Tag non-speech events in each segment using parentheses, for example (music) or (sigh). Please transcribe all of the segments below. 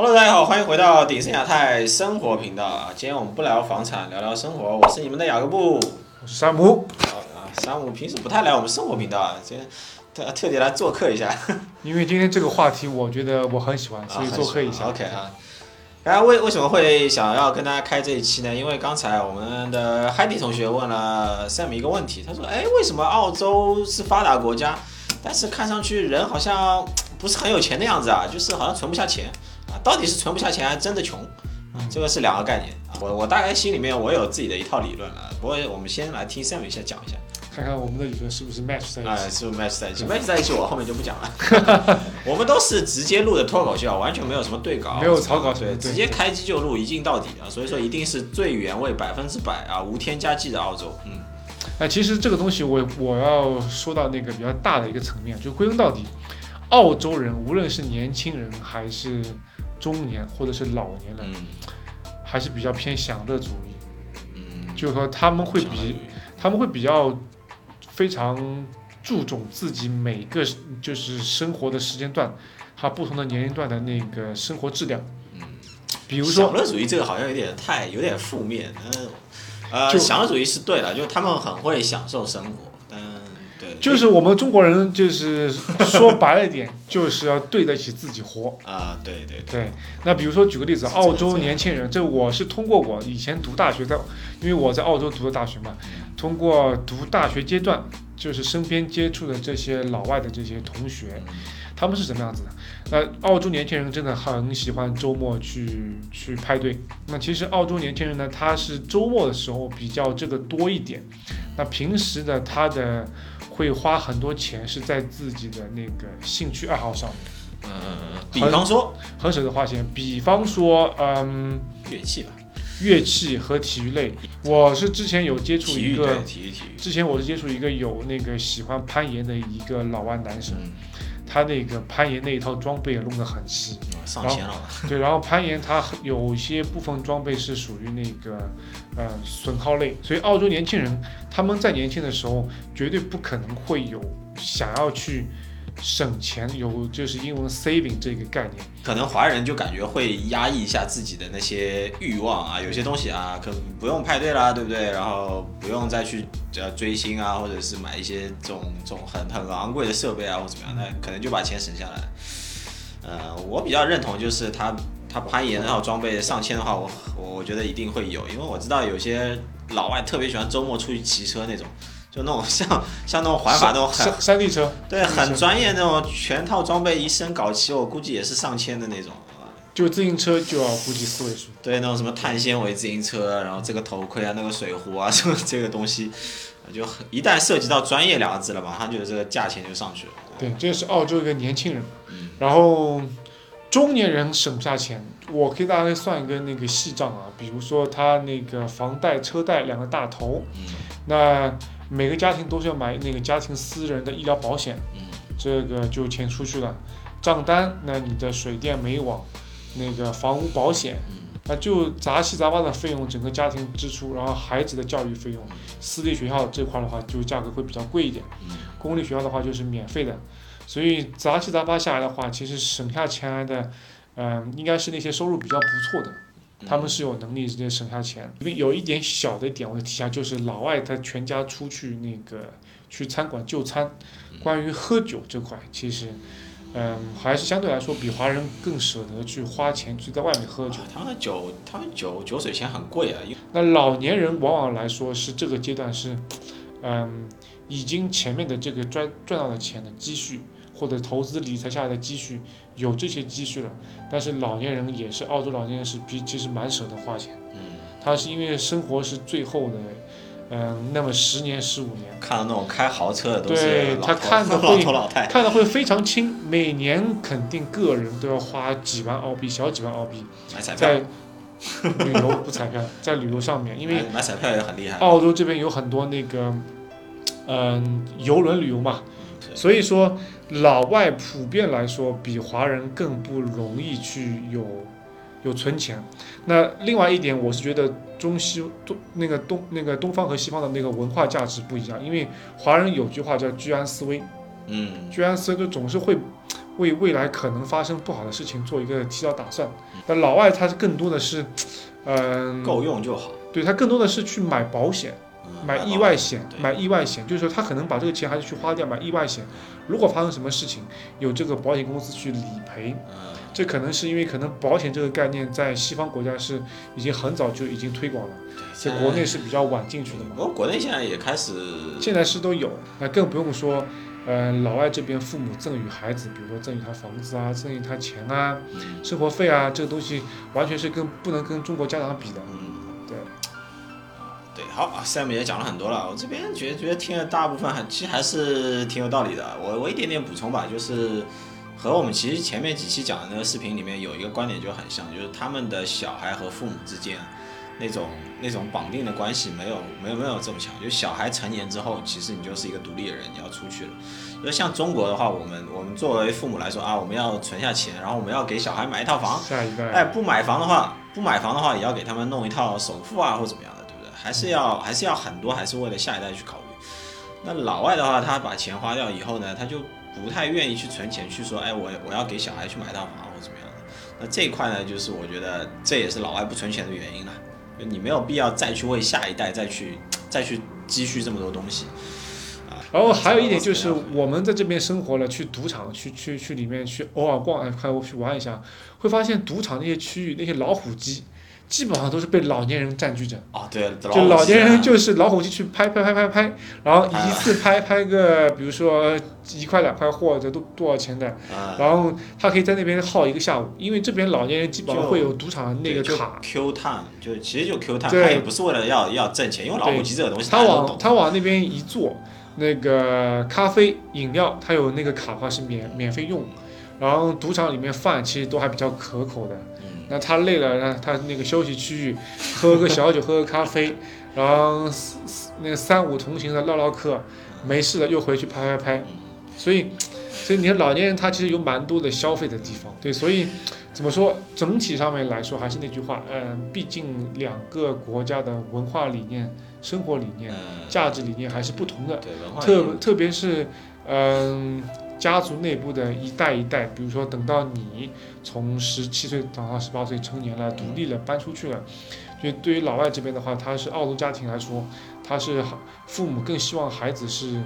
Hello，大家好，欢迎回到鼎盛亚太生活频道啊！今天我们不聊房产，聊聊生活。我是你们的雅各布。我是山姆。啊，山姆平时不太来我们生活频道啊，今天特特地来做客一下。(laughs) 因为今天这个话题，我觉得我很喜欢，所以做客一下。OK 啊。大家为为什么会想要跟大家开这一期呢？因为刚才我们的 Heidi 同学问了 Sam 一个问题，他说：“哎，为什么澳洲是发达国家，但是看上去人好像不是很有钱的样子啊？就是好像存不下钱啊？到底是存不下钱，还是真的穷？啊，这个是两个概念啊。我我大概心里面我有自己的一套理论了。不过我们先来听 Sam 一下讲一下。”看看我们的理论是不是 match 在一起？哎，是不是 match 在一起？match 在一起，我后面就不讲了。(laughs) 我们都是直接录的脱口秀，完全没有什么对稿，没有草稿，对，直接开机就录，一镜到底啊！所以说一定是最原味、百分之百啊，无添加剂的澳洲。嗯，哎，其实这个东西我我要说到那个比较大的一个层面，就归根到底，澳洲人无论是年轻人还是中年或者是老年人，还是比较偏享乐主义。嗯，就是说他们会比他们会比较。非常注重自己每个就是生活的时间段，和不同的年龄段的那个生活质量。嗯，比如说享乐主义这个好像有点太有点负面。嗯，呃，享乐主义是对的，就是他们很会享受生活。就是我们中国人，就是说白了一点，就是要对得起自己活 (laughs) 啊！对对对。那比如说举个例子，澳洲年轻人，这我是通过我以前读大学在，因为我在澳洲读的大学嘛，通过读大学阶段，就是身边接触的这些老外的这些同学，他们是什么样子的？那澳洲年轻人真的很喜欢周末去去派对。那其实澳洲年轻人呢，他是周末的时候比较这个多一点，那平时的他的。会花很多钱是在自己的那个兴趣爱好上面，嗯，比方说。很舍得花钱，比方说，嗯，乐器吧，乐器和体育类，我是之前有接触一个，体育体育，之前我是接触一个有那个喜欢攀岩的一个老外男生。他那个攀岩那一套装备也弄得很细，上千了。对，然后攀岩它有些部分装备是属于那个呃损耗类，所以澳洲年轻人他们在年轻的时候绝对不可能会有想要去。省钱有就是英文 saving 这个概念，可能华人就感觉会压抑一下自己的那些欲望啊，有些东西啊，可不用派对啦，对不对？然后不用再去呃追星啊，或者是买一些这种这种很很昂贵的设备啊，或怎么样，那可能就把钱省下来。呃，我比较认同就是他他攀岩然后装备上千的话，我我觉得一定会有，因为我知道有些老外特别喜欢周末出去骑车那种。就那种 (laughs) 像像那种环法那种山山地车，对，很专业那种全套装备一身搞齐，我估计也是上千的那种。就自行车就要估计四位数。对，那种什么碳纤维自行车，然后这个头盔啊，那个水壶啊，什 (laughs) 么这个东西，就一旦涉及到专业两个字了，马上就这个价钱就上去了。对，这是澳洲一个年轻人，然后中年人省不下钱，我可以大家算一个那个细账啊，比如说他那个房贷、车贷两个大头，那。每个家庭都是要买那个家庭私人的医疗保险，嗯，这个就钱出去了。账单，那你的水电煤网，那个房屋保险，那就杂七杂八的费用，整个家庭支出，然后孩子的教育费用，私立学校这块的话就价格会比较贵一点，公立学校的话就是免费的。所以杂七杂八下来的话，其实省下钱来的，嗯，应该是那些收入比较不错的。他们是有能力直接省下钱，因为有一点小的点我提下，就是老外他全家出去那个去餐馆就餐，关于喝酒这块，其实，嗯，还是相对来说比华人更舍得去花钱去在外面喝酒。他们酒，他们酒酒水钱很贵啊。那老年人往往来说是这个阶段是，嗯，已经前面的这个赚赚到的钱的积蓄。或者投资理财下来的积蓄有这些积蓄了，但是老年人也是澳洲老年人是比其实蛮舍得花钱，嗯，他是因为生活是最后的，嗯，那么十年十五年，看到那种开豪车的都是对他看的 (laughs) 会看的会非常轻，每年肯定个人都要花几万澳币，小几万澳币，在旅游不彩票，在旅游上面，因为买彩票也很厉害，澳洲这边有很多那个，嗯，游轮旅游嘛，所以说。老外普遍来说比华人更不容易去有有存钱。那另外一点，我是觉得中西东那个东那个东方和西方的那个文化价值不一样。因为华人有句话叫居安思危，嗯，居安思危就总是会为未来可能发生不好的事情做一个提早打算。那老外他是更多的是，嗯、够用就好。对他更多的是去买保险。嗯买意外险，买意外险，就是说他可能把这个钱还是去花掉买意外险。如果发生什么事情，有这个保险公司去理赔。嗯，这可能是因为可能保险这个概念在西方国家是已经很早就已经推广了，在国内是比较晚进去的嘛。我国内现在也开始，现在是都有，那更不用说，呃，老外这边父母赠与孩子，比如说赠与他房子啊，赠与他钱啊，嗯生活费啊，这个东西完全是跟不能跟中国家长比的。好啊，Sam 也讲了很多了，我这边觉得觉得听了大部分还其实还是挺有道理的。我我一点点补充吧，就是和我们其实前面几期讲的那个视频里面有一个观点就很像，就是他们的小孩和父母之间那种那种绑定的关系没有没有没有这么强。就小孩成年之后，其实你就是一个独立的人，你要出去了。就像中国的话，我们我们作为父母来说啊，我们要存下钱，然后我们要给小孩买一套房，下一代，哎，不买房的话，不买房的话，也要给他们弄一套首付啊，或怎么样？还是要还是要很多，还是为了下一代去考虑。那老外的话，他把钱花掉以后呢，他就不太愿意去存钱，去说，哎，我我要给小孩去买套房或怎么样的。那这一块呢，就是我觉得这也是老外不存钱的原因了。就你没有必要再去为下一代再去再去积蓄这么多东西。啊，然后还有一点就是我们在这边生活了，去赌场去去去里面去偶尔逛，哎，快去玩一下，会发现赌场那些区域那些老虎机，基本上都是被老年人占据着。哦，对，就老年人就就是老虎机去拍拍拍拍拍，然后一次拍拍个，比如说一块两块或者多多少钱的，啊，然后他可以在那边耗一个下午，因为这边老年人基本上会有赌场那个卡。Q time，就其实就 Q 碳，对他也不是为了要要挣钱，因为老虎机这个东西他都懂。往他往那边一坐，那个咖啡饮料他有那个卡的话是免免费用，然后赌场里面饭其实都还比较可口的。嗯。那他累了，那他那个休息区域，喝个小酒，喝个咖啡，然后那个三五同行的唠唠嗑，没事了又回去拍拍拍，所以，所以你看老年人他其实有蛮多的消费的地方，对，所以怎么说，整体上面来说还是那句话，嗯、毕竟两个国家的文化理念、生活理念、嗯，价值理念还是不同的，特特别是，嗯、家族内部的一代一代，比如说等到你从十七岁长到十八岁成年了，独立了，搬出去了，就对于老外这边的话，他是澳洲家庭来说，他是父母更希望孩子是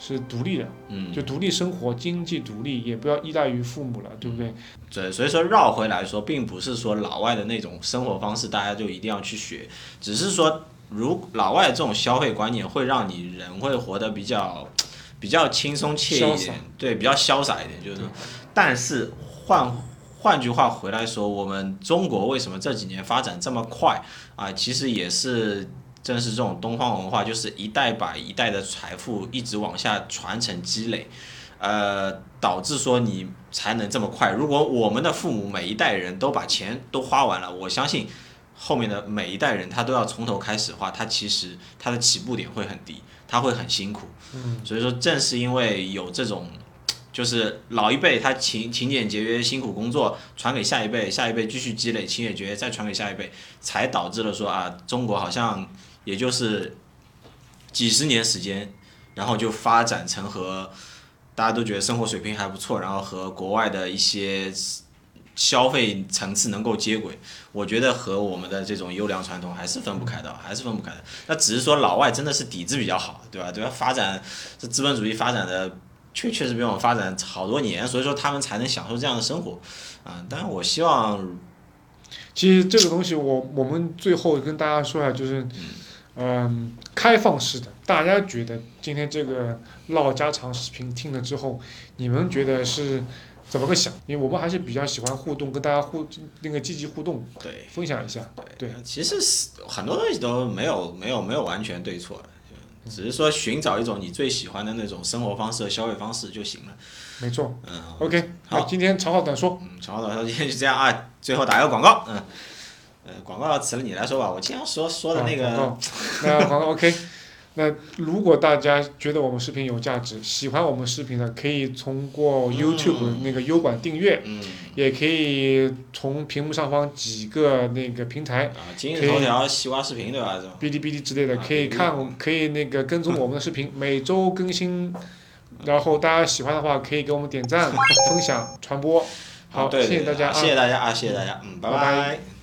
是独立的，嗯，就独立生活，经济独立，也不要依赖于父母了，对不对？对，所以说绕回来说，并不是说老外的那种生活方式大家就一定要去学，只是说如老外这种消费观念会让你人会活得比较 (tsk) 比较轻松惬意一点，对，比较潇洒一点，就是，但是换。换句话回来说，我们中国为什么这几年发展这么快啊？其实也是正是这种东方文化，就是一代把一代的财富一直往下传承积累，呃，导致说你才能这么快。如果我们的父母每一代人都把钱都花完了，我相信后面的每一代人他都要从头开始的话，他其实他的起步点会很低，他会很辛苦。嗯，所以说，正是因为有这种，就是老一辈他勤勤俭节约、辛苦工作，传给下一辈，下一辈继续积累勤俭节约，再传给下一辈，才导致了说啊，中国好像也就是几十年时间，然后就发展成和大家都觉得生活水平还不错，然后和国外的一些消费层次能够接轨。我觉得和我们的这种优良传统还是分不开的，还是分不开的。那只是说老外真的是底子比较好，对吧？对吧？发展这资本主义发展的确确实比我们发展好多年，所以说他们才能享受这样的生活啊。但我希望，其实这个东西我我们最后跟大家说一下，就是，嗯，开放式的，大家觉得今天这个唠家常视频听了之后，你们觉得是怎么个想？因为我们还是比较喜欢互动，跟大家互那个积极互动，对分享一下。对，其实是很多东西都没有没有没有完全对错只是说寻找一种你最喜欢的那种生活方式和消费方式就行了。没错。嗯 OK，好今天长话短说，嗯，长话短说，今天就这样啊。最后打一个广告，嗯，呃，广告词了你来说吧。我经常说说的那个，(laughs) 啊那广告 OK。那如果大家觉得我们视频有价值，喜欢我们视频的，可以通过 YouTube 那个优管订阅，嗯也可以从屏幕上方几个那个平台，啊，今日头条、西瓜视频对吧？哔哩哔哩之类的，啊可以看，可以那个跟踪我们的视频，每周更新然后大家喜欢的话可以给我们点赞、(laughs) 分享、传播。好，对对谢谢大家啊谢谢大家啊，谢谢大家，嗯，拜拜拜拜